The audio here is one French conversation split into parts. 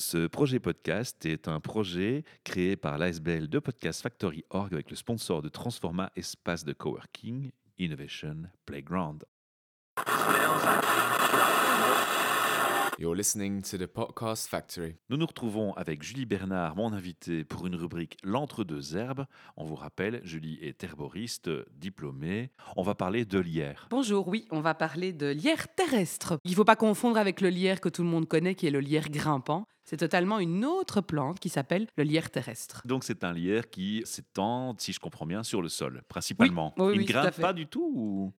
Ce projet podcast est un projet créé par l'ASBL de Podcast Factory Org avec le sponsor de Transforma Espace de Coworking Innovation Playground. You're listening to the Podcast Factory. Nous nous retrouvons avec Julie Bernard, mon invitée, pour une rubrique L'entre-deux herbes. On vous rappelle, Julie est herboriste, diplômée. On va parler de lierre. Bonjour, oui, on va parler de lierre terrestre. Il ne faut pas confondre avec le lierre que tout le monde connaît, qui est le lierre grimpant. C'est totalement une autre plante qui s'appelle le lierre terrestre. Donc c'est un lierre qui s'étend, si je comprends bien, sur le sol, principalement. Oui, oui, Il oui, ne grimpe pas du tout ou...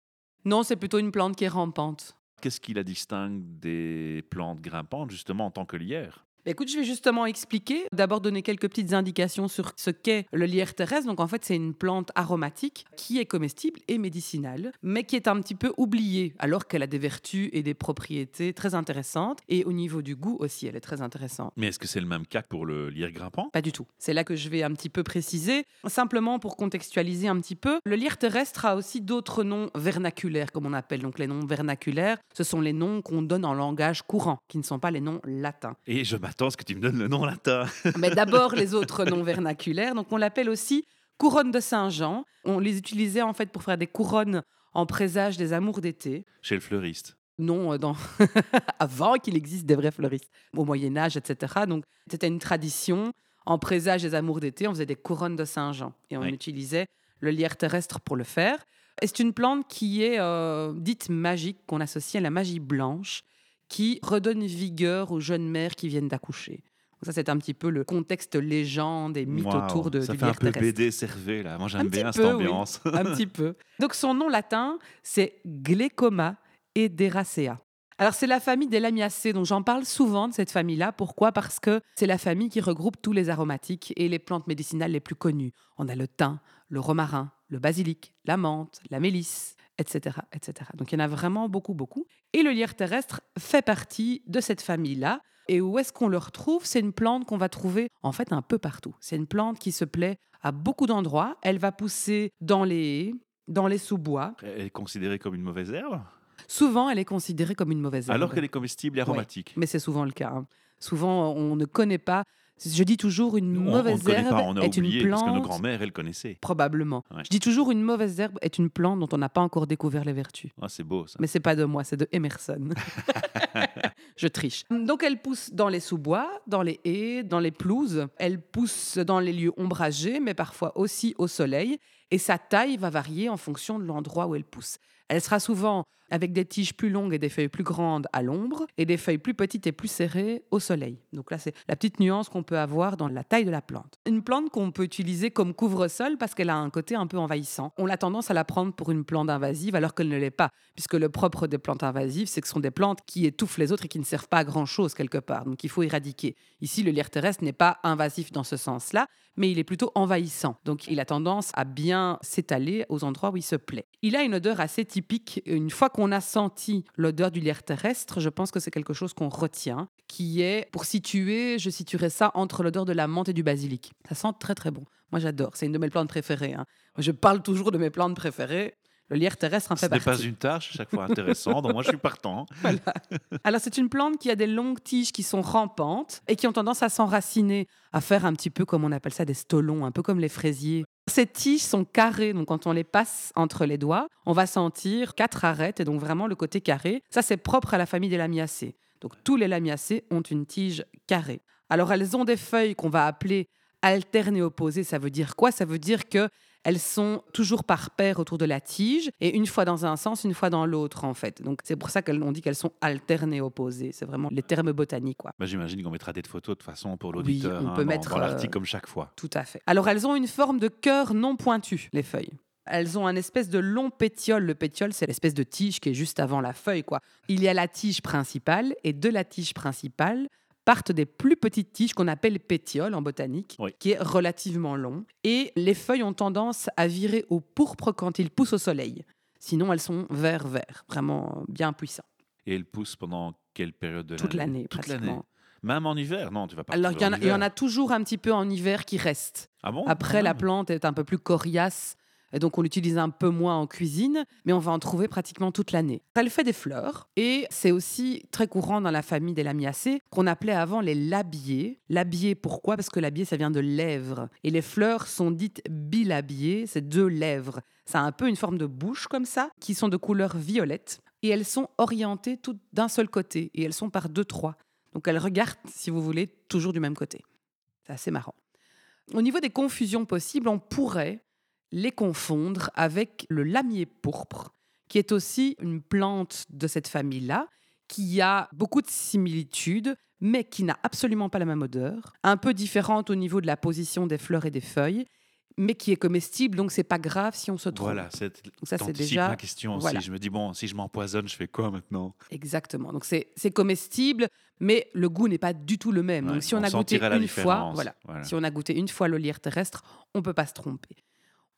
Non, c'est plutôt une plante qui est rampante. Qu'est-ce qui la distingue des plantes grimpantes, justement, en tant que lierre? Écoute, je vais justement expliquer. D'abord donner quelques petites indications sur ce qu'est le lierre terrestre. Donc en fait, c'est une plante aromatique qui est comestible et médicinale, mais qui est un petit peu oubliée, alors qu'elle a des vertus et des propriétés très intéressantes. Et au niveau du goût aussi, elle est très intéressante. Mais est-ce que c'est le même cas pour le lierre grimpant? Pas du tout. C'est là que je vais un petit peu préciser. Simplement pour contextualiser un petit peu, le lierre terrestre a aussi d'autres noms vernaculaires, comme on appelle. Donc les noms vernaculaires, ce sont les noms qu'on donne en langage courant, qui ne sont pas les noms latins. Et je à ce que tu me donnes le nom latin. Mais d'abord les autres noms vernaculaires. Donc on l'appelle aussi couronne de Saint-Jean. On les utilisait en fait pour faire des couronnes en présage des amours d'été. Chez le fleuriste. Non, euh, dans... avant qu'il existe des vrais fleuristes, au Moyen Âge, etc. Donc c'était une tradition. En présage des amours d'été, on faisait des couronnes de Saint-Jean et on Oui. utilisait le lierre terrestre pour le faire. Et c'est une plante qui est euh, dite magique, qu'on associe à la magie blanche, qui redonne vigueur aux jeunes mères qui viennent d'accoucher. Ça, c'est un petit peu le contexte légende et mythe autour de, Ça du fait un peu terrestre. BD cervé, là. Moi, j'aime bien peu, cette oui. ambiance. un petit peu. Donc son nom latin, c'est Glecomaederacea. Alors c'est la famille des Lamiacées, dont j'en parle souvent de cette famille-là. Pourquoi? Parce que c'est la famille qui regroupe tous les aromatiques et les plantes médicinales les plus connues. On a le thym, le romarin, le basilic, la menthe, la mélisse, etc., etc. Donc il y en a vraiment beaucoup, beaucoup. Et le lierre terrestre fait partie de cette famille-là. Et où est-ce qu'on le retrouve? C'est une plante qu'on va trouver en fait un peu partout. C'est une plante qui se plaît à beaucoup d'endroits. Elle va pousser dans les haies, dans les sous-bois. Elle est considérée comme une mauvaise herbe? Souvent, elle est considérée comme une mauvaise herbe. Alors qu'elle est comestible et aromatique. Mais c'est souvent le cas. hein. Souvent, on ne connaît pas. Je dis toujours une Nous, on- on mauvaise herbe pas, on a est oublié, une parce que nos plante. grands-mères, elles connaissaient. Probablement. Ouais. Je dis toujours une mauvaise herbe est une plante dont on n'a pas encore découvert les vertus. Ah, c'est beau, ça. Mais c'est pas de moi, c'est de Emerson. Je triche. Donc elle pousse dans les sous-bois, dans les haies, dans les pelouses. Elle pousse dans les lieux ombragés, mais parfois aussi au soleil. Et sa taille va varier en fonction de l'endroit où elle pousse. Elle sera souvent avec des tiges plus longues et des feuilles plus grandes à l'ombre, et des feuilles plus petites et plus serrées au soleil. Donc là, c'est la petite nuance qu'on peut avoir dans la taille de la plante. Une plante qu'on peut utiliser comme couvre-sol parce qu'elle a un côté un peu envahissant. On a tendance à la prendre pour une plante invasive alors qu'elle ne l'est pas, puisque le propre des plantes invasives, c'est que ce sont des plantes qui étouffent les autres et qui ne servent pas à grand-chose quelque part. Donc il faut éradiquer. Ici, le lierre terrestre n'est pas invasif dans ce sens-là, mais il est plutôt envahissant. Donc il a tendance à bien s'étaler aux endroits où il se plaît. Il a une odeur assez typique. Une fois qu'on a senti l'odeur du lierre terrestre, je pense que c'est quelque chose qu'on retient, qui est, pour situer, je situerais ça entre l'odeur de la menthe et du basilic. Ça sent très très bon. Moi j'adore, c'est une de mes plantes préférées. hein. Je parle toujours de mes plantes préférées. Le lierre terrestre en Ce fait n'est partie. pas une tâche, chaque fois intéressant. donc moi, je suis partant. Alors, c'est une plante qui a des longues tiges qui sont rampantes et qui ont tendance à s'enraciner, à faire un petit peu comme on appelle ça des stolons, un peu comme les fraisiers. Ces tiges sont carrées, donc quand on les passe entre les doigts, on va sentir quatre arêtes et donc vraiment le côté carré. Ça, c'est propre à la famille des lamiacées. Donc, tous les lamiacées ont une tige carrée. Alors, elles ont des feuilles qu'on va appeler alternes et opposées. Ça veut dire quoi? Ça veut dire que elles sont toujours par paire autour de la tige et une fois dans un sens, une fois dans l'autre en fait. Donc c'est pour ça qu'on dit qu'elles sont alternes et opposées. C'est vraiment les termes botaniques quoi. Bah, J'imagine qu'on mettra des photos de façon pour Oui, l'auditeur. on hein, peut dans- mettre, dans l'article euh, comme chaque fois. Tout à fait. Alors elles ont une forme de cœur non pointu, les feuilles. Elles ont un espèce de long pétiole. Le pétiole, c'est l'espèce de tige qui est juste avant la feuille. quoi. Il y a la tige principale et de la tige principale partent des plus petites tiges qu'on appelle pétioles en botanique, Oui. qui est relativement long. Et les feuilles ont tendance à virer au pourpre quand ils poussent au soleil. Sinon, elles sont vert-vert, vraiment bien puissants. Et elle pousse pendant quelle période de Toute l'année, Toute pratiquement. l'année. Même en hiver Non, tu vas pas. Alors, il y, en a, il y en a toujours un petit peu en hiver qui restent. Ah bon Après, Quand la plante est un peu plus coriace donc, on l'utilise un peu moins en cuisine, mais on va en trouver pratiquement toute l'année. Elle fait des fleurs et c'est aussi très courant dans la famille des lamiacées qu'on appelait avant les labiers. Labier, pourquoi? Parce que labier, ça vient de lèvres. Et les fleurs sont dites bilabiées, c'est deux lèvres. Ça a un peu une forme de bouche comme ça, qui sont de couleur violette. Et elles sont orientées toutes d'un seul côté. Et elles sont par deux, trois. Donc elles regardent, si vous voulez, toujours du même côté. C'est assez marrant. Au niveau des confusions possibles, on pourrait les confondre avec le lamier pourpre, qui est aussi une plante de cette famille-là, qui a beaucoup de similitudes, mais qui n'a absolument pas la même odeur, un peu différente au niveau de la position des fleurs et des feuilles, mais qui est comestible, donc c'est pas grave si on se trompe. Voilà, c'est ça, c'est déjà- ma question aussi. voilà. Je me dis, bon, si je m'empoisonne, je fais quoi maintenant? Exactement. Donc c'est comestible, mais le goût n'est pas du tout le même. Ouais, donc si on, on a goûté une fois, voilà, Voilà. si on a goûté une fois le lierre terrestre, on peut pas se tromper.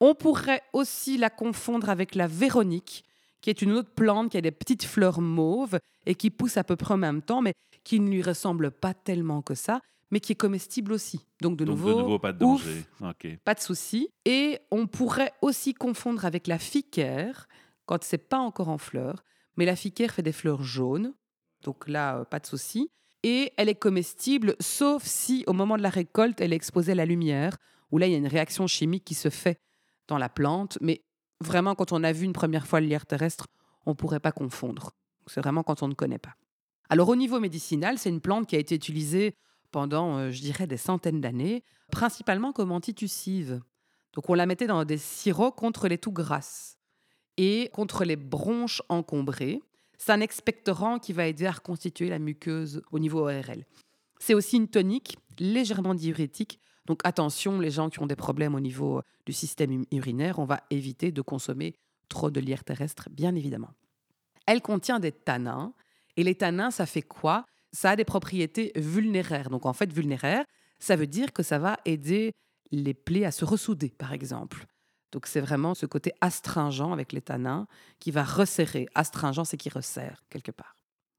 On pourrait aussi la confondre avec la véronique, qui est une autre plante qui a des petites fleurs mauves et qui pousse à peu près en même temps, mais qui ne lui ressemble pas tellement que ça, mais qui est comestible aussi. Donc de Donc, nouveau, de nouveau, pas de ouf, danger. Pas de souci. Et on pourrait aussi confondre avec la ficaire, quand c'est pas encore en fleurs. Mais la ficaire fait des fleurs jaunes, donc là, euh, pas de souci. Et elle est comestible, sauf si au moment de la récolte, elle est exposée à la lumière, où là, il y a une réaction chimique qui se fait dans la plante. Mais vraiment, quand on a vu une première fois le lierre terrestre, on ne pourrait pas confondre. C'est vraiment quand on ne connaît pas. Alors au niveau médicinal, c'est une plante qui a été utilisée pendant, euh, je dirais, des centaines d'années, principalement comme antitussive. Donc on la mettait dans des sirops contre les toux grasses et contre les bronches encombrées. C'est un expectorant qui va aider à reconstituer la muqueuse au niveau ORL. C'est aussi une tonique légèrement diurétique. Donc attention, les gens qui ont des problèmes au niveau euh, du système ur- urinaire, on va éviter de consommer trop de lierre terrestre, bien évidemment. Elle contient des tanins. Et les tanins, ça fait quoi? Ça a des propriétés vulnéraires. Donc en fait, vulnéraire, ça veut dire que ça va aider les plaies à se ressouder, par exemple. Donc c'est vraiment ce côté astringent avec les tanins qui va resserrer. Astringent, c'est qui resserre quelque part.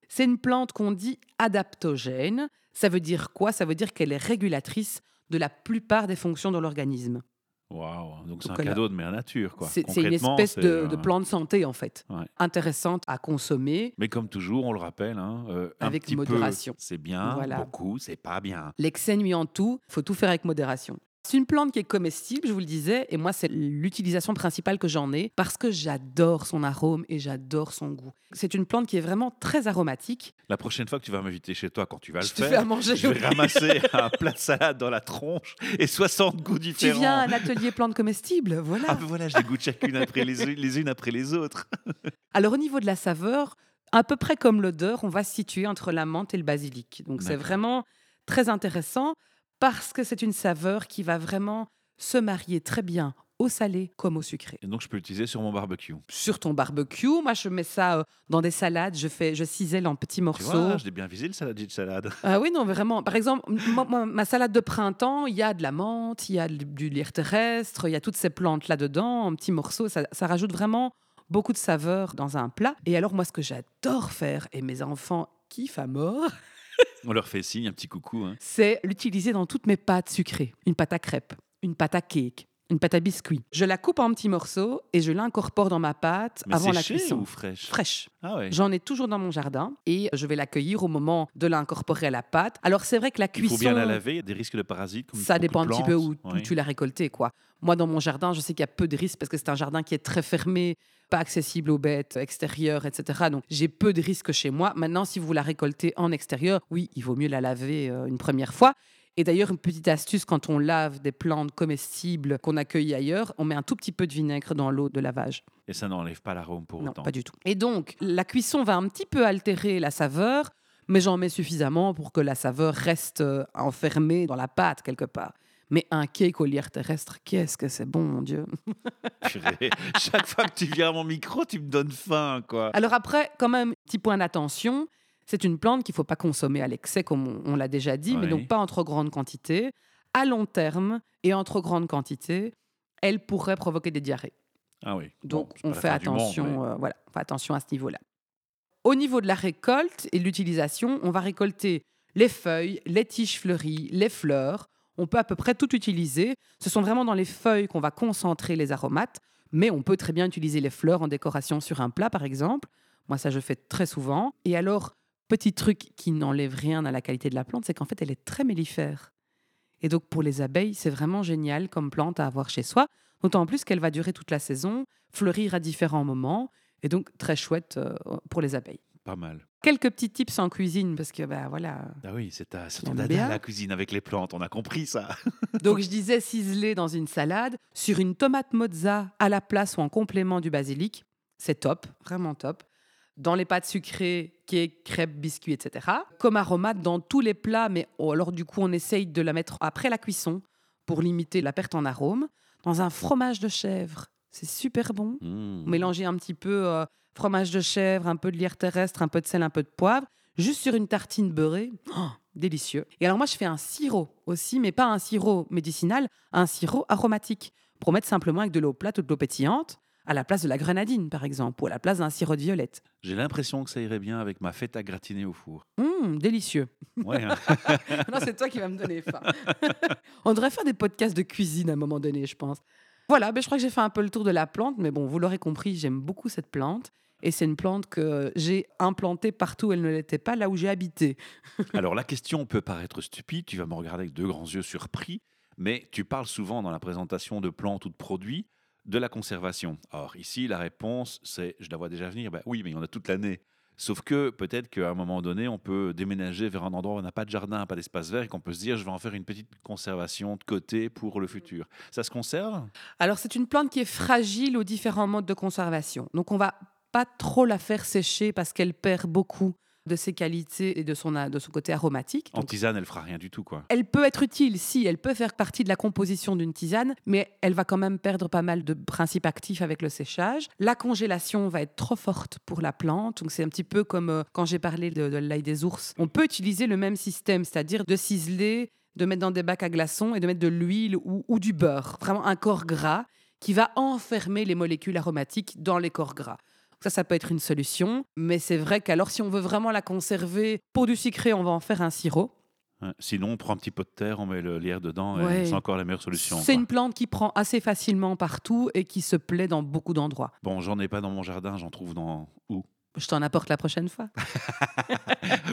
C'est une plante qu'on dit adaptogène. Ça veut dire quoi? Ça veut dire qu'elle est régulatrice de la plupart des fonctions de l'organisme. Waouh. Donc c'est un cadeau de mère nature, quoi. C'est une espèce de, euh, de plante santé, en fait. Ouais. Intéressante à consommer. Mais comme toujours, on le rappelle, hein, euh, un Avec petit modération. c'est bien. Voilà. Beaucoup, c'est pas bien. L'excès nuit en tout, faut tout faire avec modération. C'est une plante qui est comestible, je vous le disais, et moi, c'est l'utilisation principale que j'en ai parce que j'adore son arôme et j'adore son goût. C'est une plante qui est vraiment très aromatique. La prochaine fois que tu vas m'inviter chez toi, quand tu vas je le te fais à faire, manger. je vais ramasser un plat de salade dans la tronche et 60 goûts Tu différents. viens à un atelier plantes comestibles, voilà. Ah ben voilà, je les goûte chacune après les, les unes après les autres. Alors au niveau de la saveur, à peu près comme l'odeur, on va se situer entre la menthe et le basilic. Donc c'est vraiment très intéressant parce que c'est une saveur qui va vraiment se marier très bien au salé comme au sucré. Et donc je peux l'utiliser sur mon barbecue. Sur ton barbecue, moi je mets ça euh, dans des salades, je fais, je cisèle en petits Tu morceaux. vois, je l'ai bien visé le saladier de salade. Ah oui, non, vraiment. Par exemple, moi, moi, ma salade de printemps, il y a de la menthe, il y a du- lierre terrestre, il y a toutes ces plantes là-dedans, en petits morceaux. Ça, ça rajoute vraiment beaucoup de saveur dans un plat. Et alors, moi, ce que j'adore faire, et mes enfants kiffent à mort, On leur fait signe, un petit coucou. hein. c'est l'utiliser dans toutes mes pâtes sucrées. Une pâte à crêpes, une pâte à cake, une pâte à biscuit. Je la coupe en petits morceaux et je l'incorpore dans ma pâte Mais avant la cuisson. ou fraîche Fraîche. Ah ouais. J'en ai toujours dans mon jardin et je vais l'accueillir au moment de l'incorporer à la pâte. Alors c'est vrai que la Il cuisson, faut bien la laver, il y a des risques de parasites. Comme ça dépend un petit peu où, tu l'as récolté. quoi. Moi, dans mon jardin, je sais qu'il y a peu de risques parce que c'est un jardin qui est très fermé, pas accessible aux bêtes extérieures, etc. Donc j'ai peu de risques chez moi. Maintenant, si vous la récoltez en extérieur, oui, il vaut mieux la laver euh, une première fois. Et d'ailleurs, une petite astuce, quand on lave des plantes comestibles qu'on accueille ailleurs, on met un tout petit peu de vinaigre dans l'eau de lavage. Et ça n'enlève pas l'arôme pour Non, autant. pas du tout. Et donc, la cuisson va un petit peu altérer la saveur, mais j'en mets suffisamment pour que la saveur reste euh, enfermée dans la pâte quelque part. Mais un cake au lierre terrestre, qu'est-ce que c'est bon, mon Dieu. Purée. Chaque fois que tu viens à mon micro, tu me donnes faim, quoi. Alors après, quand même, petit point d'attention, c'est une plante qu'il ne faut pas consommer à l'excès, comme on, on l'a déjà dit, mais donc pas en trop grande quantité. À long terme et en trop grande quantité, elle pourrait provoquer des diarrhées. Ah oui. Donc, Bon, on fait monde, attention, mais- euh, voilà, on fait attention à ce niveau-là. Au niveau de la récolte et de l'utilisation, on va récolter les feuilles, les tiges fleuries, les fleurs. On peut à peu près tout utiliser. Ce sont vraiment dans les feuilles qu'on va concentrer les aromates, Mais on peut très bien utiliser les fleurs en décoration sur un plat, par exemple. Moi, ça, je fais très souvent. Et alors, petit truc qui n'enlève rien à la qualité de la plante, c'est qu'en fait, elle est très mellifère. Et donc, pour les abeilles, c'est vraiment génial comme plante à avoir chez soi. D'autant plus qu'elle va durer toute la saison, fleurir à différents moments. Et donc, très chouette euh, pour les abeilles. Pas mal. Quelques petits tips en cuisine, parce que, ben voilà. Ah oui, c'est ton dada, la cuisine avec les plantes. On a compris ça. Donc, je disais ciselé dans une salade, sur une tomate mozza à la place ou en complément du basilic. C'est top, vraiment top. Dans les pâtes sucrées, cake, crêpes, biscuits, etc. Comme aromate dans tous les plats, mais oh, alors du coup, on essaye de la mettre après la cuisson pour limiter la perte en arôme. Dans un fromage de chèvre, c'est super bon. Mmh. Mélanger un petit peu euh, fromage de chèvre, un peu de lierre terrestre, un peu de sel, un peu de poivre, juste sur une tartine beurrée. Oh, délicieux. Et alors moi, je fais un sirop aussi, mais pas un sirop médicinal, un sirop aromatique, pour mettre simplement avec de l'eau plate ou de l'eau pétillante, à la place de la grenadine, par exemple, ou à la place d'un sirop de violette. J'ai l'impression que ça irait bien avec ma fête à gratiner au four. Hum, délicieux. Ouais, hein. non, c'est toi qui vas me donner faim. On devrait faire des podcasts de cuisine à un moment donné, je pense. Voilà, ben, je crois que j'ai fait un peu le tour de la plante, mais bon, vous l'aurez compris, j'aime beaucoup cette plante. Et c'est une plante que j'ai implantée partout où elle ne l'était pas, là où j'ai habité. Alors la question peut paraître stupide, tu vas me regarder avec deux grands yeux surpris, mais tu parles souvent dans la présentation de plantes ou de produits de la conservation. Or ici, la réponse, c'est, je la vois déjà venir, ben oui, mais en a toute l'année. Sauf que peut-être qu'à un moment donné, on peut déménager vers un endroit où on n'a pas de jardin, pas d'espace vert, et qu'on peut se dire, je vais en faire une petite conservation de côté pour le futur. Ça se conserve? Alors, c'est une plante qui est fragile aux différents modes de conservation. Donc, on va pas trop la faire sécher parce qu'elle perd beaucoup de ses qualités et de son, de son côté aromatique. En Donc, tisane, elle fera rien du tout, quoi. Elle peut être utile, si, elle peut faire partie de la composition d'une tisane, mais elle va quand même perdre pas mal de principes actifs avec le séchage. La congélation va être trop forte pour la plante, donc c'est un petit peu comme euh, quand j'ai parlé de, de l'ail des ours. On peut utiliser le même système, c'est-à-dire de ciseler, de mettre dans des bacs à glaçons et de mettre de l'huile ou, ou du beurre, vraiment un corps gras qui va enfermer les molécules aromatiques dans les corps gras. Ça, ça peut être une solution, mais c'est vrai qu'alors si on veut vraiment la conserver, pour du sucré, on va en faire un sirop. Sinon, on prend un petit pot de terre, on met le lierre dedans, et Ouais. c'est encore la meilleure solution. C'est une plante qui prend assez facilement partout et qui se plaît dans beaucoup d'endroits. Bon, j'en ai pas dans mon jardin, j'en trouve dans où? Je t'en apporte la prochaine fois.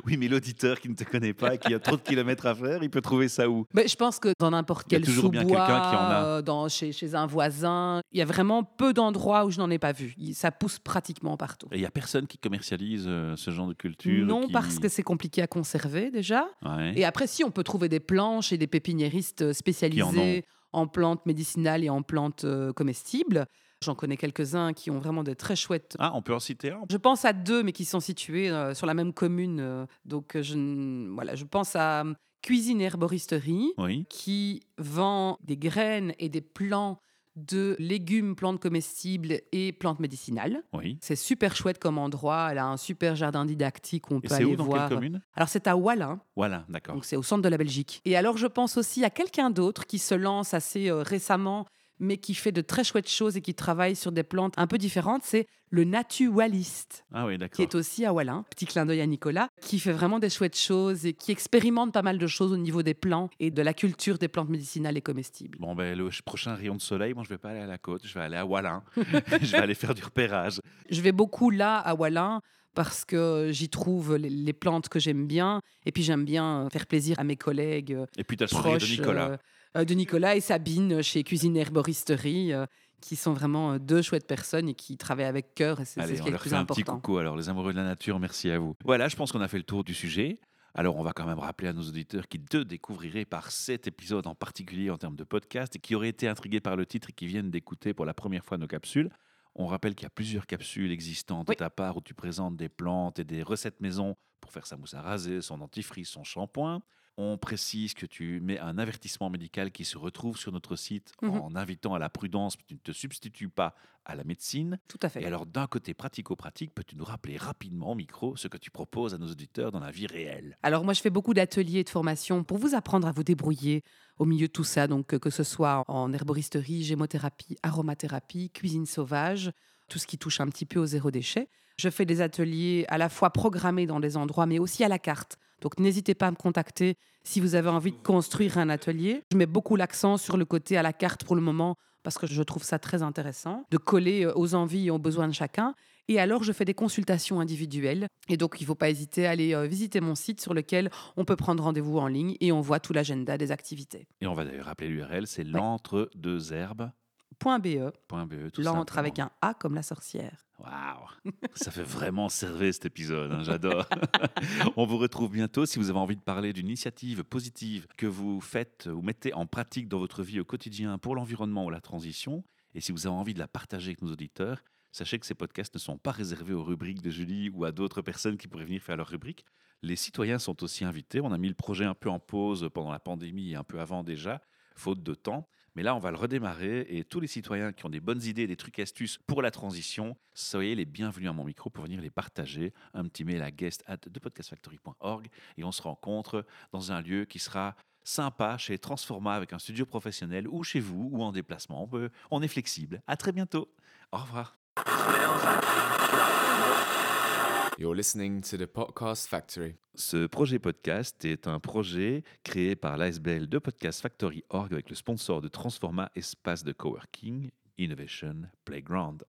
Oui, mais l'auditeur qui ne te connaît pas et qui a trop de kilomètres à faire, il peut trouver ça où? Mais je pense que dans n'importe quel sous-bois, euh, dans, chez, chez un voisin, il y a vraiment peu d'endroits où je n'en ai pas vu. Ça pousse pratiquement partout. Et il y a personne qui commercialise euh, ce genre de culture Non, qui- parce que c'est compliqué à conserver déjà. Ouais. Et après, si, on peut trouver des planches et des pépiniéristes euh, spécialisés en, plantes médicinales et en plantes euh, comestibles. J'en connais quelques-uns qui ont vraiment des très chouettes Ah, on peut en citer un? Je pense à deux, mais qui sont situés euh, sur la même commune. euh, donc, euh, je, n- voilà, je pense à euh, Cuisine Herboristerie, Oui. qui vend des graines et des plants de légumes, plantes comestibles et plantes médicinales. Oui. C'est super chouette comme endroit. Elle a un super jardin didactique où on Et peut c'est aller où, dans voir. quelle commune? Alors, c'est à Wallin, Voilà, d'accord. donc c'est au centre de la Belgique. Et alors, je pense aussi à quelqu'un d'autre qui se lance assez euh, récemment, mais qui fait de très chouettes choses et qui travaille sur des plantes un peu différentes. C'est le naturaliste Ah oui, qui est aussi à Wallin. Petit clin d'œil à Nicolas, qui fait vraiment des chouettes choses et qui expérimente pas mal de choses au niveau des plants et de la culture des plantes médicinales et comestibles. Bon, ben, le ch- prochain rayon de soleil, moi, je vais pas aller à la côte, je vais aller à Wallin. je vais aller faire du repérage. Je vais beaucoup là à Wallin parce que j'y trouve les, plantes que j'aime bien et puis j'aime bien faire plaisir à mes collègues euh, Et puis, tu as le sourire de Nicolas. Euh, de Nicolas et Sabine chez Cuisine Herboristerie euh, qui sont vraiment euh, deux chouettes personnes et qui travaillent avec cœur et c'est Allez, ce on le leur plus fait un petit coucou alors, les amoureux de la nature, merci à vous. Voilà, je pense qu'on a fait le tour du sujet. Alors, on va quand même rappeler à nos auditeurs qui te découvriraient par cet épisode en particulier en termes de podcast et qui auraient été intrigués par le titre et qui viennent d'écouter pour la première fois nos capsules. On rappelle qu'il y a plusieurs capsules existantes Oui. de ta part où tu présentes des plantes et des recettes maison pour faire sa mousse à raser, son dentifrice, son shampoing. On précise que tu mets un avertissement médical qui se retrouve sur notre site Mhm. en invitant à la prudence, tu ne te substitues pas à la médecine. Tout à fait. Et alors, d'un côté pratico-pratique, peux-tu nous rappeler rapidement au micro ce que tu proposes à nos auditeurs dans la vie réelle? Alors moi, je fais beaucoup d'ateliers et de formations pour vous apprendre à vous débrouiller au milieu de tout ça. Donc euh, que ce soit en herboristerie, gémothérapie, aromathérapie, cuisine sauvage, tout ce qui touche un petit peu au zéro déchet. Je fais des ateliers à la fois programmés dans des endroits, mais aussi à la carte. Donc n'hésitez pas à me contacter si vous avez envie de construire un atelier. Je mets beaucoup l'accent sur le côté à la carte pour le moment parce que je trouve ça très intéressant, de coller euh, aux envies et aux besoins de chacun. Et alors, je fais des consultations individuelles. Et donc, il ne faut pas hésiter à aller euh, visiter mon site sur lequel on peut prendre rendez-vous en ligne et on voit tout l'agenda des activités. Et on va d'ailleurs rappeler l'URL, c'est l'entre-deux-herbes.be. .be, tout l'entre simplement. avec un A comme la sorcière. Waouh, ça fait vraiment servir cet épisode, hein, j'adore. On vous retrouve bientôt si vous avez envie de parler d'une initiative positive que vous faites ou mettez en pratique dans votre vie au quotidien pour l'environnement ou la transition. Et si vous avez envie de la partager avec nos auditeurs, sachez que ces podcasts ne sont pas réservés aux rubriques de Julie ou à d'autres personnes qui pourraient venir faire leur rubrique. Les citoyens sont aussi invités. On a mis le projet un peu en pause pendant la pandémie et un peu avant déjà, faute de temps. Mais là, on va le redémarrer et tous les citoyens qui ont des bonnes idées, des trucs astuces pour la transition, soyez les bienvenus à mon micro pour venir les partager. Un petit mail à guest at thepodcastfactory.org et on se rencontre dans un lieu qui sera sympa chez Transforma avec un studio professionnel ou chez vous ou en déplacement. On, on est flexible. À très bientôt. Au revoir. You're listening to the Podcast Factory. Ce projet podcast est un projet créé par l'ASBL de Podcast Factory Org avec le sponsor de Transforma Espace de Coworking Innovation Playground.